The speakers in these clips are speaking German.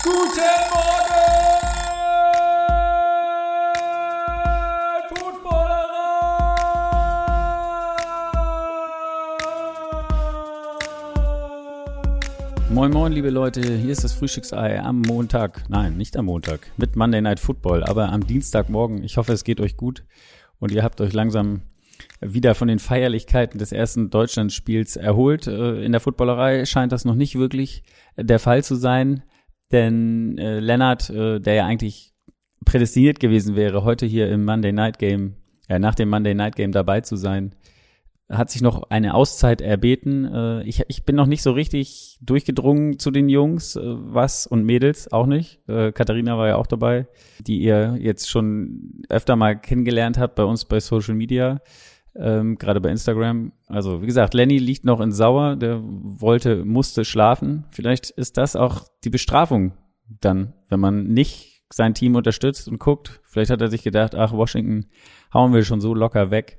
Guten Morgen, Footballerer! Moin Moin, liebe Leute, hier ist das Frühstücksei am Montag. Nein, nicht am Montag, mit Monday Night Football, aber am Dienstagmorgen. Ich hoffe, es geht euch gut und ihr habt euch langsam wieder von den Feierlichkeiten des ersten Deutschlandspiels erholt. Äh, in der Footballerei scheint das noch nicht wirklich der Fall zu sein, denn äh, Lennart, äh, der ja eigentlich prädestiniert gewesen wäre, heute hier im Monday Night Game, äh, nach dem Monday Night Game dabei zu sein, hat sich noch eine Auszeit erbeten. Äh, ich, ich bin noch nicht so richtig durchgedrungen zu den Jungs, äh, was und Mädels auch nicht. Äh, Katharina war ja auch dabei, die ihr jetzt schon öfter mal kennengelernt habt bei uns bei Social Media ähm, gerade bei Instagram. Also wie gesagt, Lenny liegt noch in Sauer, der wollte, musste schlafen. Vielleicht ist das auch die Bestrafung dann, wenn man nicht sein Team unterstützt und guckt. Vielleicht hat er sich gedacht, ach, Washington hauen wir schon so locker weg.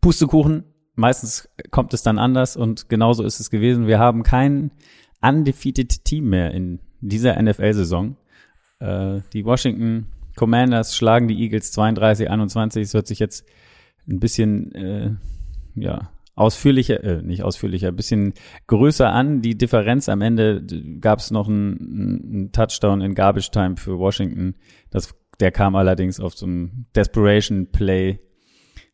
Pustekuchen, meistens kommt es dann anders und genauso ist es gewesen. Wir haben kein undefeated Team mehr in dieser NFL-Saison. Äh, die Washington Commanders schlagen die Eagles 32-21. Es hört sich jetzt ein bisschen, äh, ja, ausführlicher, äh, nicht ausführlicher, ein bisschen größer an. Die Differenz am Ende gab es noch einen, Touchdown in Garbage Time für Washington. Das, der kam allerdings auf so einem Desperation Play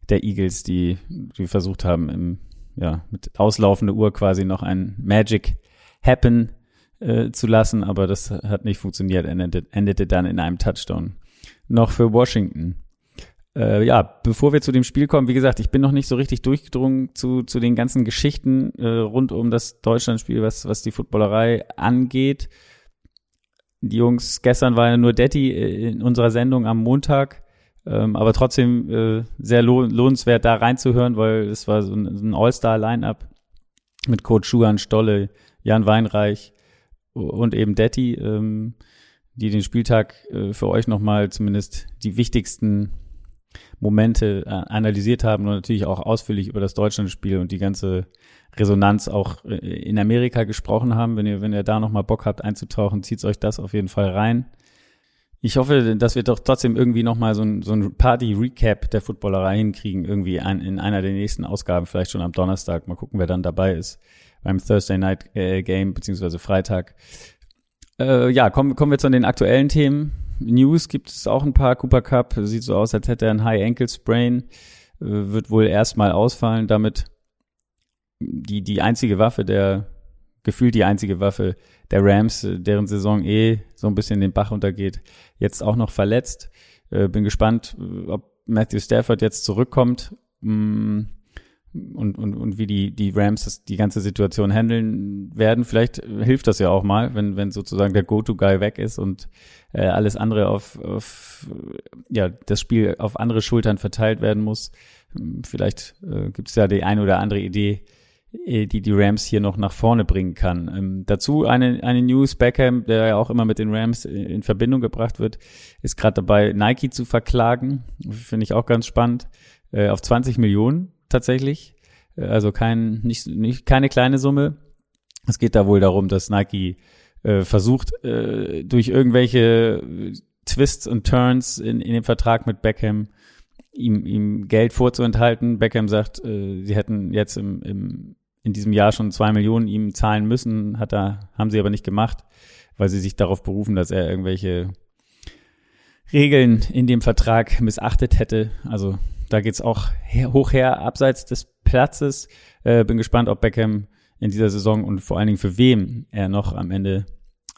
der Eagles, die, die versucht haben, im, ja, mit auslaufender Uhr quasi noch ein Magic Happen äh, zu lassen, aber das hat nicht funktioniert, endete, endete dann in einem Touchdown. Noch für Washington. Äh, ja, bevor wir zu dem Spiel kommen, wie gesagt, ich bin noch nicht so richtig durchgedrungen zu, zu den ganzen Geschichten äh, rund um das Deutschlandspiel, was, was die Footballerei angeht. Die Jungs, gestern war ja nur Detti äh, in unserer Sendung am Montag, ähm, aber trotzdem äh, sehr lohn lohnenswert da reinzuhören, weil es war so ein, ein All-Star-Line-Up mit Coach Schuhan Stolle, Jan Weinreich und eben Detti, ähm, die den Spieltag äh, für euch nochmal zumindest die wichtigsten Momente äh, analysiert haben und natürlich auch ausführlich über das Deutschlandspiel und die ganze Resonanz auch äh, in Amerika gesprochen haben. Wenn ihr, wenn ihr da nochmal Bock habt einzutauchen, zieht euch das auf jeden Fall rein. Ich hoffe, dass wir doch trotzdem irgendwie nochmal so ein, so ein Party-Recap der Footballerei hinkriegen, irgendwie ein, in einer der nächsten Ausgaben, vielleicht schon am Donnerstag. Mal gucken, wer dann dabei ist beim Thursday Night äh, Game, beziehungsweise Freitag. Äh, ja, kommen, kommen wir zu den aktuellen Themen. News gibt es auch ein paar. Cooper Cup sieht so aus, als hätte er ein High Ankle Sprain. Äh, wird wohl erstmal ausfallen. Damit die, die einzige Waffe der, gefühlt die einzige Waffe der Rams, äh, deren Saison eh so ein bisschen den Bach untergeht, jetzt auch noch verletzt. Äh, bin gespannt, ob Matthew Stafford jetzt zurückkommt. Mm, und, und, und wie die, die Rams das, die ganze Situation handeln werden. Vielleicht hilft das ja auch mal, wenn, wenn sozusagen der Go-To-Guy weg ist und äh, alles andere auf, auf, ja, das Spiel auf andere Schultern verteilt werden muss. Vielleicht äh, gibt es ja die eine oder andere Idee, äh, die die Rams hier noch nach vorne bringen kann. Ähm, dazu eine, eine News, Beckham, der ja auch immer mit den Rams in Verbindung gebracht wird, ist gerade dabei, Nike zu verklagen. Finde ich auch ganz spannend. Äh, auf 20 Millionen tatsächlich. Äh, also kein, nicht, nicht, keine kleine Summe. Es geht da wohl darum, dass Nike äh, versucht, äh, durch irgendwelche Twists und Turns in, in dem Vertrag mit Beckham ihm, ihm Geld vorzuenthalten. Beckham sagt, äh, sie hätten jetzt im, im, in diesem Jahr schon zwei Millionen ihm zahlen müssen, hat er, haben sie aber nicht gemacht, weil sie sich darauf berufen, dass er irgendwelche Regeln in dem Vertrag missachtet hätte. Also da geht's auch her, hoch her, abseits des Platzes. Äh, bin gespannt, ob Beckham in dieser Saison und vor allen Dingen für wem er noch am Ende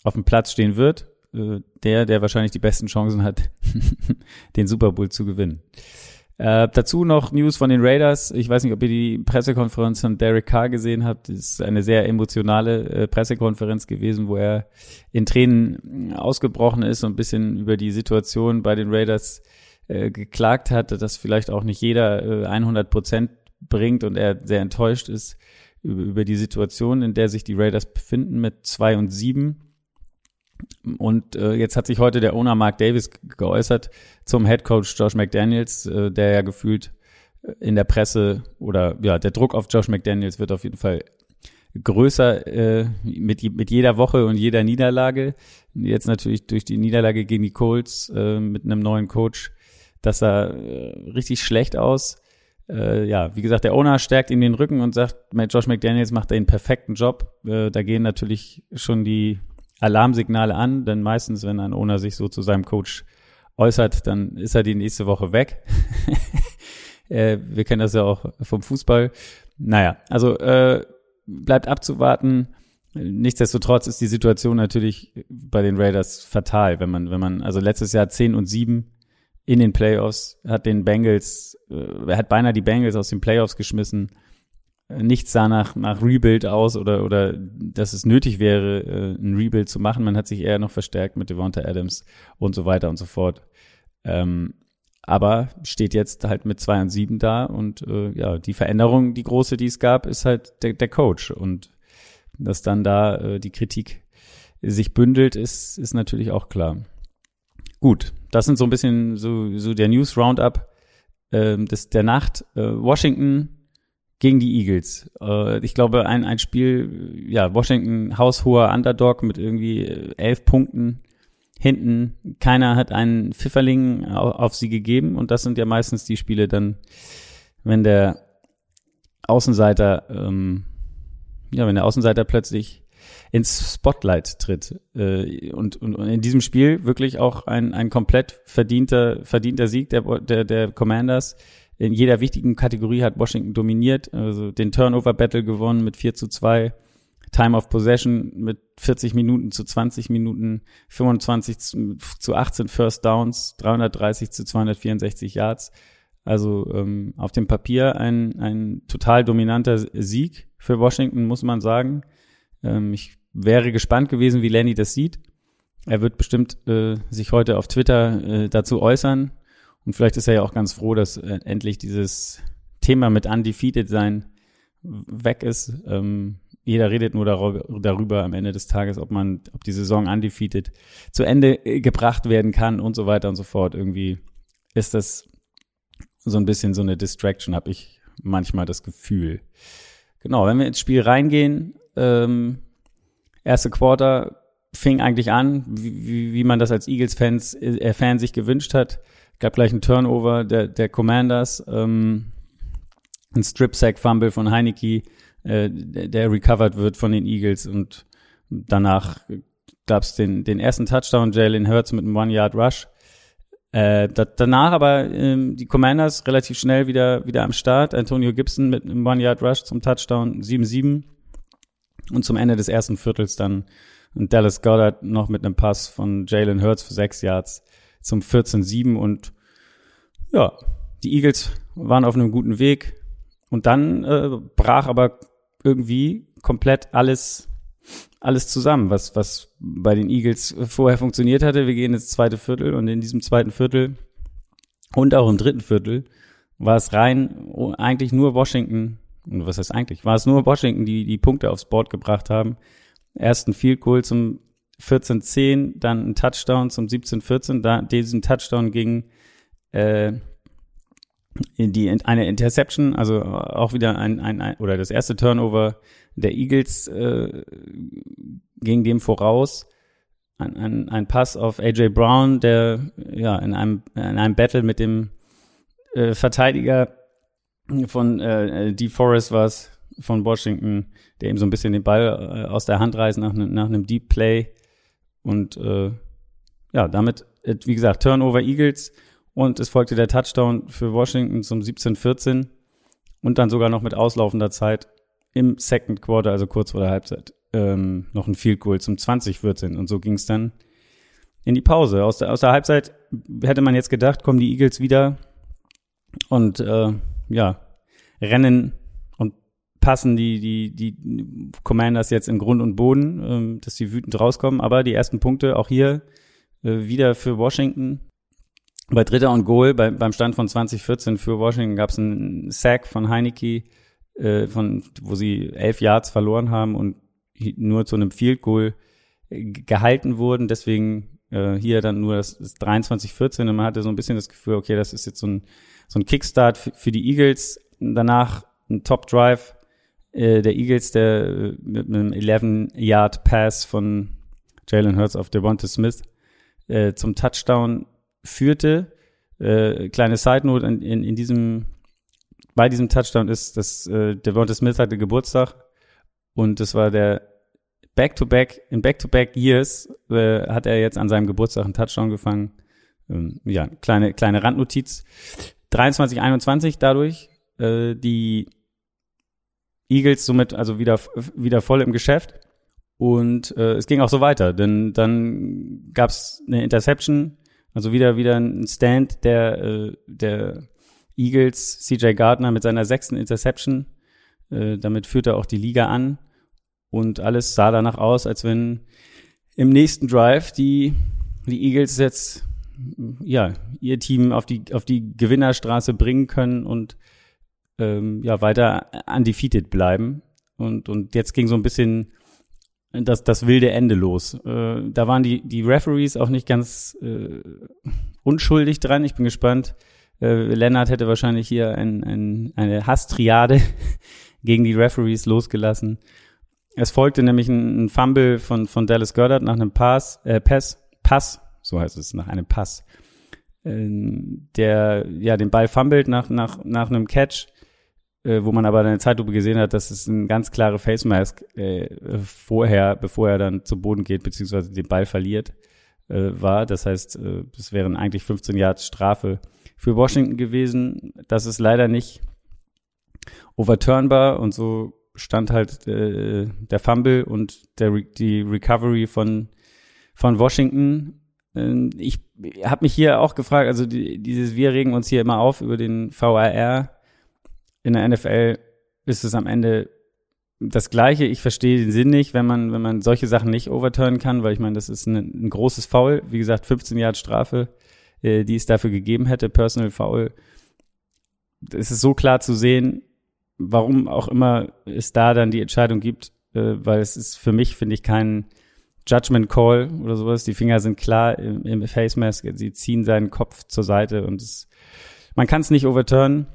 auf dem Platz stehen wird. Äh, der, der wahrscheinlich die besten Chancen hat, den Super Bowl zu gewinnen. Äh, dazu noch News von den Raiders. Ich weiß nicht, ob ihr die Pressekonferenz von Derek Carr gesehen habt. Das ist eine sehr emotionale äh, Pressekonferenz gewesen, wo er in Tränen ausgebrochen ist und ein bisschen über die Situation bei den Raiders äh, geklagt hat, dass vielleicht auch nicht jeder äh, 100 Prozent bringt und er sehr enttäuscht ist über, über die Situation, in der sich die Raiders befinden mit zwei und sieben. Und äh, jetzt hat sich heute der Owner Mark Davis geäußert zum Head Coach Josh McDaniels, äh, der ja gefühlt in der Presse oder ja, der Druck auf Josh McDaniels wird auf jeden Fall größer äh, mit, mit jeder Woche und jeder Niederlage. Jetzt natürlich durch die Niederlage gegen die Colts äh, mit einem neuen Coach, das sah äh, richtig schlecht aus. Äh, ja, wie gesagt, der Owner stärkt ihm den Rücken und sagt, Josh McDaniels macht einen perfekten Job. Äh, da gehen natürlich schon die Alarmsignale an, denn meistens, wenn ein Owner sich so zu seinem Coach äußert, dann ist er die nächste Woche weg. äh, wir kennen das ja auch vom Fußball. Naja, also äh, bleibt abzuwarten. Nichtsdestotrotz ist die Situation natürlich bei den Raiders fatal, wenn man, wenn man, also letztes Jahr 10 und 7 in den Playoffs, hat den Bengals, äh, er hat beinahe die Bengals aus den Playoffs geschmissen. Nichts sah nach, nach Rebuild aus oder, oder dass es nötig wäre, äh, ein Rebuild zu machen. Man hat sich eher noch verstärkt mit Devonta Adams und so weiter und so fort. Ähm, aber steht jetzt halt mit 2 und 7 da und äh, ja, die Veränderung, die große, die es gab, ist halt der, der Coach und dass dann da äh, die Kritik sich bündelt, ist, ist natürlich auch klar. Gut, das sind so ein bisschen so, so der News Roundup ähm, des, der Nacht. Äh, Washington gegen die Eagles. Äh, ich glaube, ein, ein Spiel, ja, Washington haushoher Underdog mit irgendwie elf Punkten hinten, keiner hat einen Pfifferling auf sie gegeben und das sind ja meistens die Spiele dann, wenn der Außenseiter, ähm, ja, wenn der Außenseiter plötzlich ins Spotlight tritt äh, und, und, und in diesem Spiel wirklich auch ein, ein komplett verdienter, verdienter Sieg der, der, der Commanders. In jeder wichtigen Kategorie hat Washington dominiert, also den Turnover-Battle gewonnen mit 4 zu 2 Time of Possession mit 40 Minuten zu 20 Minuten, 25 zu 18 First Downs, 330 zu 264 Yards. Also ähm, auf dem Papier ein, ein total dominanter Sieg für Washington, muss man sagen. Ähm, ich wäre gespannt gewesen, wie Lenny das sieht. Er wird bestimmt äh, sich heute auf Twitter äh, dazu äußern. Und vielleicht ist er ja auch ganz froh, dass äh, endlich dieses Thema mit Undefeated sein weg ist. Ähm, jeder redet nur darüber, am Ende des Tages, ob man, ob die Saison undefeated zu Ende äh, gebracht werden kann und so weiter und so fort. Irgendwie ist das so ein bisschen so eine Distraction, habe ich manchmal das Gefühl. Genau, wenn wir ins Spiel reingehen, ähm, erste Quarter fing eigentlich an, wie, wie man das als Eagles-Fans äh, Fan sich gewünscht hat. Gab gleich einen Turnover der, der Commanders, ähm, ein Strip-Sack-Fumble von Heineke, äh, der recovered wird von den Eagles und danach gab es den, den ersten Touchdown, Jalen Hurts mit einem One-Yard-Rush. Äh, da, danach aber ähm, die Commanders relativ schnell wieder, wieder am Start. Antonio Gibson mit einem One-Yard-Rush zum Touchdown 7-7. Und zum Ende des ersten Viertels dann Dallas Goddard noch mit einem Pass von Jalen Hurts für sechs Yards zum 14-7. Und ja, die Eagles waren auf einem guten Weg. Und dann äh, brach aber irgendwie komplett alles, alles zusammen, was, was bei den Eagles vorher funktioniert hatte. Wir gehen ins zweite Viertel und in diesem zweiten Viertel und auch im dritten Viertel war es rein eigentlich nur Washington, und was heißt eigentlich, war es nur Washington, die die Punkte aufs Board gebracht haben. Erst ein Field Goal zum 14-10, dann ein Touchdown zum 17-14, da diesen Touchdown ging äh, die eine Interception, also auch wieder ein, ein, ein oder das erste Turnover der Eagles äh, ging dem voraus. Ein, ein, ein Pass auf AJ Brown, der ja in einem in einem Battle mit dem äh, Verteidiger von äh, DeForest war es von Washington, der ihm so ein bisschen den Ball äh, aus der Hand reißt nach, nach einem Deep Play und äh, ja damit äh, wie gesagt Turnover Eagles und es folgte der Touchdown für Washington zum 17-14 und dann sogar noch mit auslaufender Zeit im Second Quarter, also kurz vor der Halbzeit, ähm, noch ein Field Goal zum 20-14. Und so ging es dann in die Pause. Aus der, aus der Halbzeit hätte man jetzt gedacht, kommen die Eagles wieder und äh, ja, rennen und passen die, die, die Commanders jetzt im Grund und Boden, ähm, dass sie wütend rauskommen. Aber die ersten Punkte auch hier äh, wieder für Washington bei Dritter und Goal, bei, beim Stand von 2014 für Washington gab es einen Sack von Heineke, äh, von, wo sie elf Yards verloren haben und nur zu einem Field Goal äh, gehalten wurden. Deswegen äh, hier dann nur das, das 23-14 und man hatte so ein bisschen das Gefühl, okay, das ist jetzt so ein, so ein Kickstart für, die Eagles. Danach ein Top Drive äh, der Eagles, der äh, mit einem 11-Yard-Pass von Jalen Hurts auf Devonta Smith äh, zum Touchdown führte. Äh, kleine Side Note in, in, in diesem bei diesem Touchdown ist, dass äh, Devonta Smith hatte Geburtstag und das war der Back-to-Back, in Back-to-Back Years äh, hat er jetzt an seinem Geburtstag einen Touchdown gefangen. Ähm, ja, kleine, kleine Randnotiz. 23, 21 dadurch, äh, die Eagles somit also wieder, wieder voll im Geschäft. Und äh, es ging auch so weiter, denn dann gab es eine Interception, also wieder wieder ein Stand der, äh, der Eagles, CJ Gardner mit seiner sechsten Interception. Äh, damit führte auch die Liga an. Und alles sah danach aus, als wenn im nächsten Drive die, die Eagles jetzt ja, ihr Team auf die, auf die Gewinnerstraße bringen können und ähm, ja, weiter undefeated bleiben. Und, und jetzt ging so ein bisschen das, das wilde Ende los. Äh, da waren die, die Referees auch nicht ganz äh, unschuldig dran. Ich bin gespannt. Äh, Lennart hätte wahrscheinlich hier ein, ein, eine Hasstriade gegen die Referees losgelassen. Es folgte nämlich ein, ein Fumble von, von Dallas Goddard nach einem Pass, äh, Pass, Pass, so heißt es, nach einem Pass, äh, der ja den Ball fummelt nach, nach, nach einem Catch, äh, wo man aber in der Zeitlupe gesehen hat, dass es ein ganz klare Face Mask äh, vorher, bevor er dann zu Boden geht, beziehungsweise den Ball verliert, äh, war. Das heißt, äh, es wären eigentlich 15 Jahre Strafe für Washington gewesen. Das ist leider nicht overturnbar und so stand halt äh, der Fumble und der, die Recovery von, von Washington. Ähm, ich habe mich hier auch gefragt, also die, dieses, wir regen uns hier immer auf über den VAR. In der NFL ist es am Ende das Gleiche. Ich verstehe den Sinn nicht, wenn man, wenn man solche Sachen nicht overturnen kann, weil ich meine, das ist ein, ein großes Foul. Wie gesagt, 15 Jahre Strafe, äh, die es dafür gegeben hätte, Personal Foul. Es ist so klar zu sehen, warum auch immer es da dann die Entscheidung gibt, äh, weil es ist für mich, finde ich, kein Judgment Call oder sowas. Die Finger sind klar im, im Face Mask. Sie ziehen seinen Kopf zur Seite und es, man kann es nicht overturnen.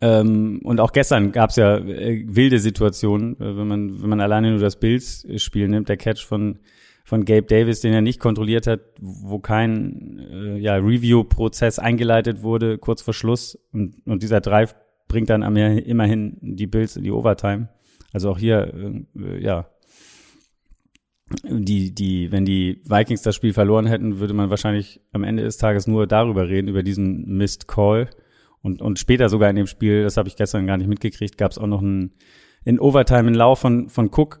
Ähm, und auch gestern gab es ja äh, wilde Situationen, äh, wenn man wenn man alleine nur das Bildspiel nimmt, der Catch von von Gabe Davis, den er nicht kontrolliert hat, wo kein äh, ja, Review-Prozess eingeleitet wurde, kurz vor Schluss und, und dieser Drive bringt dann immerhin die Bills in die Overtime. Also auch hier, äh, ja, die, die, wenn die Vikings das Spiel verloren hätten, würde man wahrscheinlich am Ende des Tages nur darüber reden, über diesen Missed Call. Und, und später sogar in dem Spiel, das habe ich gestern gar nicht mitgekriegt, gab es auch noch einen, in Overtime einen Lauf von, von Cook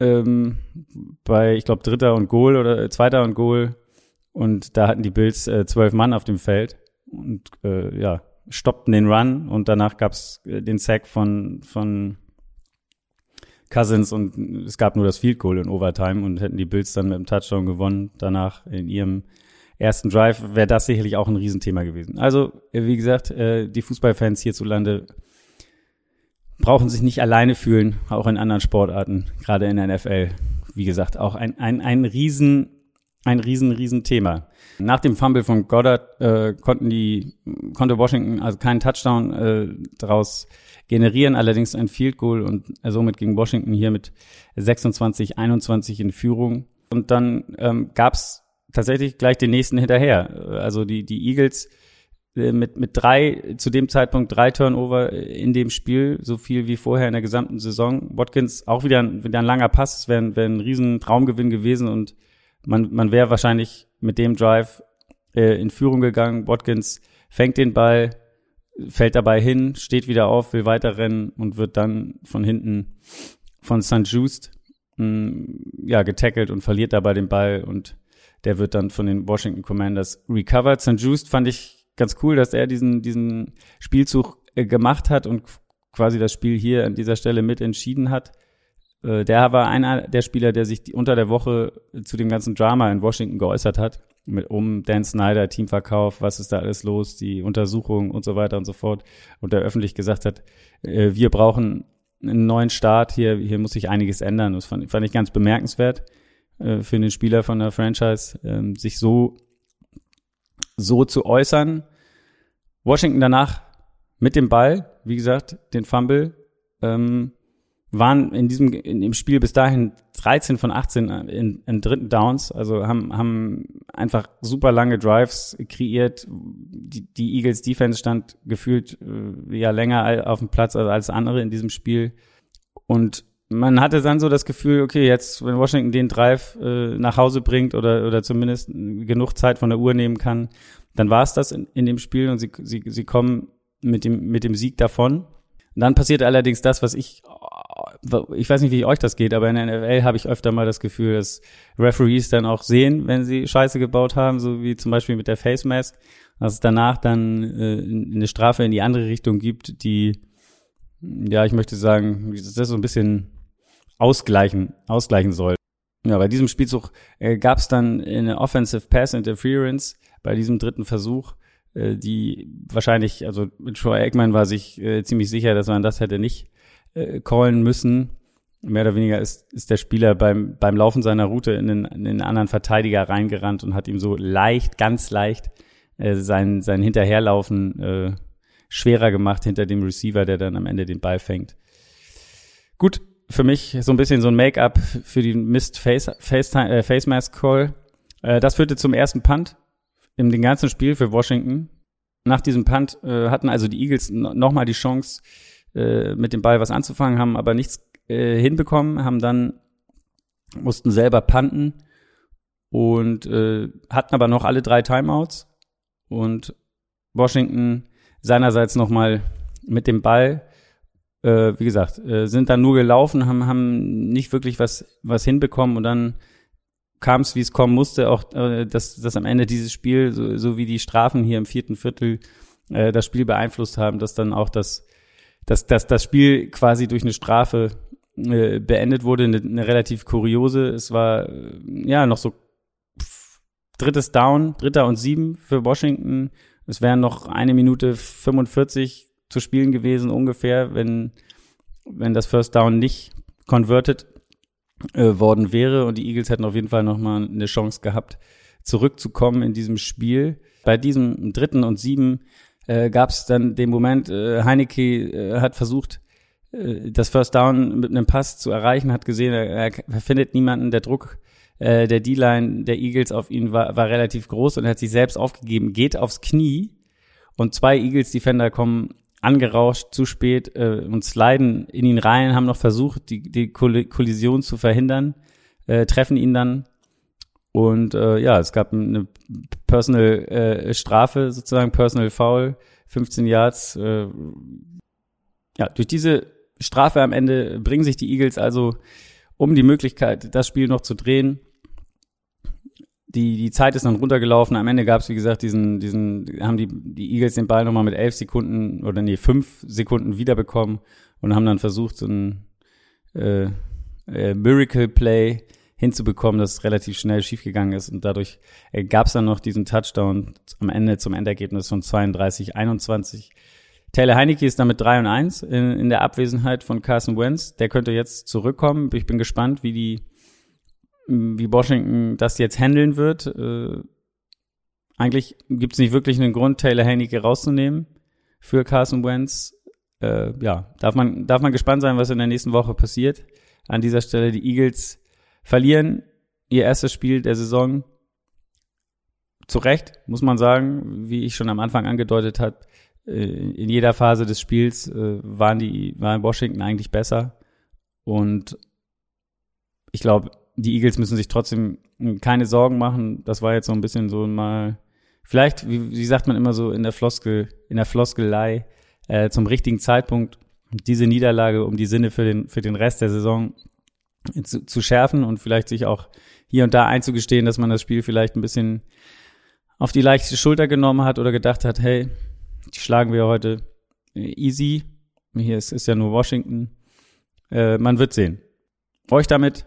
ähm, bei, ich glaube, dritter und Goal oder äh, zweiter und Goal. Und da hatten die Bills äh, zwölf Mann auf dem Feld. Und äh, ja, stoppten den Run und danach gab es äh, den Sack von, von Cousins und es gab nur das Field Goal in Overtime und hätten die Bills dann mit dem Touchdown gewonnen. Danach in ihrem ersten Drive wäre das sicherlich auch ein Riesenthema gewesen. Also, äh, wie gesagt, äh, die Fußballfans hierzulande brauchen sich nicht alleine fühlen, auch in anderen Sportarten, gerade in der NFL. Wie gesagt, auch ein, ein, ein riesen ein riesen, riesen Thema. Nach dem Fumble von Goddard äh, konnten die, konnte Washington also keinen Touchdown äh, daraus generieren, allerdings ein Field Goal und äh, somit ging Washington hier mit 26, 21 in Führung. Und dann ähm, gab es tatsächlich gleich den nächsten hinterher. Also die, die Eagles äh, mit, mit drei, zu dem Zeitpunkt drei Turnover in dem Spiel, so viel wie vorher in der gesamten Saison. Watkins auch wieder ein, wieder ein langer Pass, es wäre wär ein riesen Traumgewinn gewesen und man, man wäre wahrscheinlich mit dem Drive äh, in Führung gegangen. Watkins fängt den Ball, fällt dabei hin, steht wieder auf, will weiterrennen und wird dann von hinten von St. Just mm, ja, getackelt und verliert dabei den Ball und der wird dann von den Washington Commanders recovered. St. Just fand ich ganz cool, dass er diesen, diesen Spielzug äh, gemacht hat und quasi das Spiel hier an dieser Stelle mit entschieden hat. Äh, der war einer der Spieler, der sich unter der Woche zu dem ganzen Drama in Washington geäußert hat. Mit um Dan Snyder, Teamverkauf, was ist da alles los, die Untersuchung und so weiter und so fort. Und der öffentlich gesagt hat, äh, wir brauchen einen neuen Start, hier, hier muss sich einiges ändern. Das fand, fand ich ganz bemerkenswert äh, für den Spieler von der Franchise, ähm, sich so, so zu äußern. Washington danach mit dem Ball, wie gesagt, den Fumble ähm, waren in diesem in dem Spiel bis dahin 13 von 18 in, in dritten Downs, also haben haben einfach super lange Drives kreiert. Die, die Eagles Defense stand gefühlt äh, ja länger auf dem Platz als, als andere in diesem Spiel und man hatte dann so das Gefühl, okay, jetzt wenn Washington den Drive äh, nach Hause bringt oder oder zumindest genug Zeit von der Uhr nehmen kann, dann war es das in, in dem Spiel und sie sie sie kommen mit dem mit dem Sieg davon. Dann passiert allerdings das, was ich ich weiß nicht, wie euch das geht, aber in der NFL habe ich öfter mal das Gefühl, dass Referees dann auch sehen, wenn sie Scheiße gebaut haben, so wie zum Beispiel mit der Face Mask, dass es danach dann äh, eine Strafe in die andere Richtung gibt, die, ja, ich möchte sagen, das so ein bisschen ausgleichen, ausgleichen soll. Ja, bei diesem Spielzug äh, gab es dann eine Offensive Pass Interference bei diesem dritten Versuch, äh, die wahrscheinlich, also Troy Eggman war sich äh, ziemlich sicher, dass man das hätte nicht äh, callen müssen. Mehr oder weniger ist, ist der Spieler beim, beim Laufen seiner Route in den, in den anderen Verteidiger reingerannt und hat ihm so leicht, ganz leicht äh, sein, sein Hinterherlaufen äh, schwerer gemacht hinter dem Receiver, der dann am Ende den Ball fängt. Gut, für mich so ein bisschen so ein Make-up für den Mist Face, Face, äh, Face Mask Call. Äh, das führte zum ersten Punt in dem ganzen Spiel für Washington. Nach diesem Punt äh, hatten also die Eagles nochmal die Chance, äh, mit dem Ball was anzufangen, haben aber nichts äh, hinbekommen, haben dann mussten selber panten und äh, hatten aber noch alle drei Timeouts und Washington seinerseits nochmal mit dem Ball, äh, wie gesagt, äh, sind dann nur gelaufen, haben, haben nicht wirklich was, was hinbekommen und dann kam es, wie es kommen musste, auch äh, dass, dass am Ende dieses Spiel, so, so wie die Strafen hier im vierten Viertel äh, das Spiel beeinflusst haben, dass dann auch das dass, dass das Spiel quasi durch eine Strafe äh, beendet wurde, eine, eine relativ kuriose. Es war äh, ja noch so drittes Down, dritter und sieben für Washington. Es wären noch eine Minute 45 zu spielen gewesen ungefähr, wenn, wenn das First Down nicht converted äh, worden wäre und die Eagles hätten auf jeden Fall nochmal eine Chance gehabt, zurückzukommen in diesem Spiel. Bei diesem dritten und sieben äh, gab es dann den Moment, äh, Heineke äh, hat versucht, äh, das First Down mit einem Pass zu erreichen, hat gesehen, er, er findet niemanden, der Druck äh, der D-Line der Eagles auf ihn war, war relativ groß und er hat sich selbst aufgegeben, geht aufs Knie und zwei Eagles-Defender kommen angerauscht zu spät äh, und sliden in ihn rein, haben noch versucht, die, die Kollision zu verhindern, äh, treffen ihn dann und äh, ja, es gab eine Personal äh, Strafe, sozusagen Personal Foul, 15 Yards. Äh, ja, durch diese Strafe am Ende bringen sich die Eagles also um die Möglichkeit, das Spiel noch zu drehen. Die, die Zeit ist dann runtergelaufen. Am Ende gab es, wie gesagt, diesen, diesen, haben die, die Eagles den Ball nochmal mit elf Sekunden oder nee, fünf Sekunden wiederbekommen und haben dann versucht, so ein äh, äh, Miracle Play hinzubekommen, dass es relativ schnell schiefgegangen ist. Und dadurch äh, gab es dann noch diesen Touchdown am Ende zum Endergebnis von 32, 21. Taylor Heineke ist damit 3 und 1 in, in der Abwesenheit von Carson Wentz. Der könnte jetzt zurückkommen. Ich bin gespannt, wie die, wie Washington das jetzt handeln wird. Äh, eigentlich gibt es nicht wirklich einen Grund, Taylor Heineke rauszunehmen für Carson Wentz. Äh, ja, darf man, darf man gespannt sein, was in der nächsten Woche passiert. An dieser Stelle die Eagles verlieren ihr erstes Spiel der Saison. Zu Recht, muss man sagen, wie ich schon am Anfang angedeutet habe, äh, in jeder Phase des Spiels äh, waren die, waren Washington eigentlich besser. Und ich glaube, die Eagles müssen sich trotzdem keine Sorgen machen. Das war jetzt so ein bisschen so mal, vielleicht, wie, wie sagt man immer so in der Floskel, in der Floskelei, äh, zum richtigen Zeitpunkt diese Niederlage, um die Sinne für den, für den Rest der Saison zu, zu schärfen und vielleicht sich auch hier und da einzugestehen, dass man das Spiel vielleicht ein bisschen auf die leichte Schulter genommen hat oder gedacht hat, hey, die schlagen wir heute easy. Hier ist, ist ja nur Washington. Äh, man wird sehen. Euch damit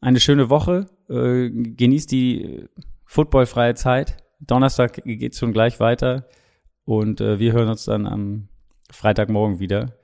eine schöne Woche. Äh, genießt die footballfreie Zeit. Donnerstag geht's schon gleich weiter. Und äh, wir hören uns dann am Freitagmorgen wieder